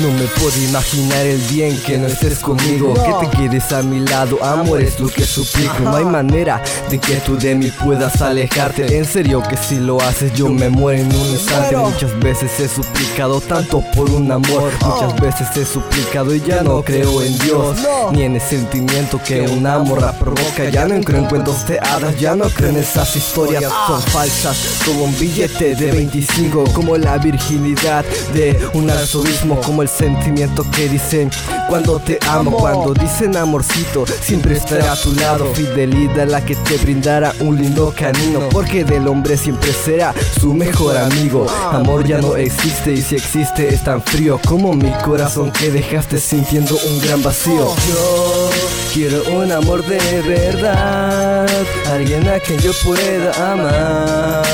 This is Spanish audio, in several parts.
No me puedo imaginar el bien que no estés conmigo. Que te quedes a mi lado, amor es lo que suplico. No hay manera de que tú de mí puedas alejarte. En serio que si lo haces yo me muero en un instante. Muchas veces he suplicado tanto por un amor. Muchas veces he suplicado y ya no creo en Dios. Ni en el sentimiento que un amor provoca. Ya no creo en cuentos de hadas, ya no creo en esas historias. Son falsas como un billete de 25 Como la virginidad de un arzobismo Como el sentimiento que dicen cuando te amo Cuando dicen amorcito, siempre estaré a tu lado. Fidelidad la que te brindará un lindo camino Porque del hombre siempre será su mejor amigo. Amor ya no existe y si existe es tan frío Como mi corazón que dejaste sintiendo un gran vacío. Yo quiero un amor de verdad Alguien a quien yo pueda amar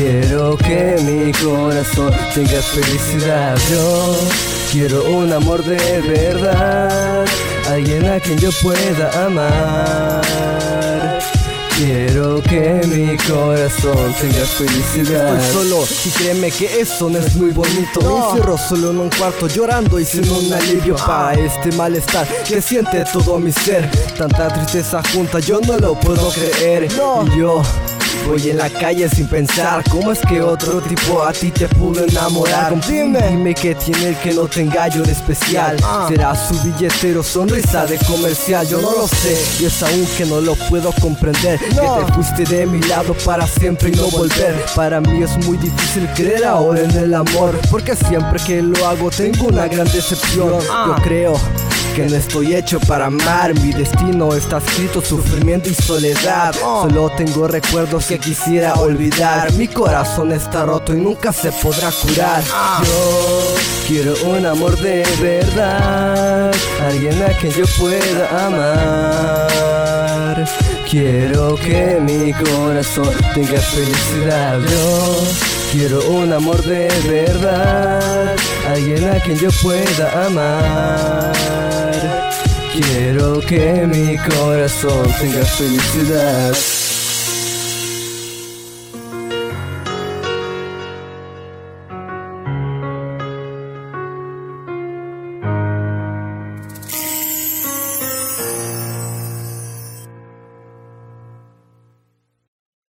Quiero que mi corazón tenga felicidad. Yo quiero un amor de verdad. Alguien a quien yo pueda amar. Quiero que mi corazón tenga felicidad. Estoy solo y créeme que eso no es muy bonito. Me encierro solo en un cuarto llorando y sin un alivio para este malestar Que siente todo mi ser. Tanta tristeza junta yo no lo puedo creer. Y yo Voy en la calle sin pensar ¿Cómo es que otro tipo a ti te pudo enamorar? Dime, dime que tiene el que no tenga yo de especial. Será su billetero, sonrisa de comercial Yo no lo sé. Y es aún que no lo puedo comprender. Que te fuiste de mi lado para siempre y no volver. Para mí es muy difícil creer ahora en el amor. Porque siempre que lo hago tengo una gran decepción. Yo creo que no estoy hecho para amar. Mi destino está escrito sufrimiento y soledad. Solo tengo recuerdos que quisiera olvidar. Mi corazón está roto y nunca se podrá curar. Yo quiero un amor de verdad. Alguien a quien yo pueda amar. Quiero que mi corazón tenga felicidad. Yo quiero un amor de verdad. Alguien a quien yo pueda amar Quiero que mi corazón tenga felicidad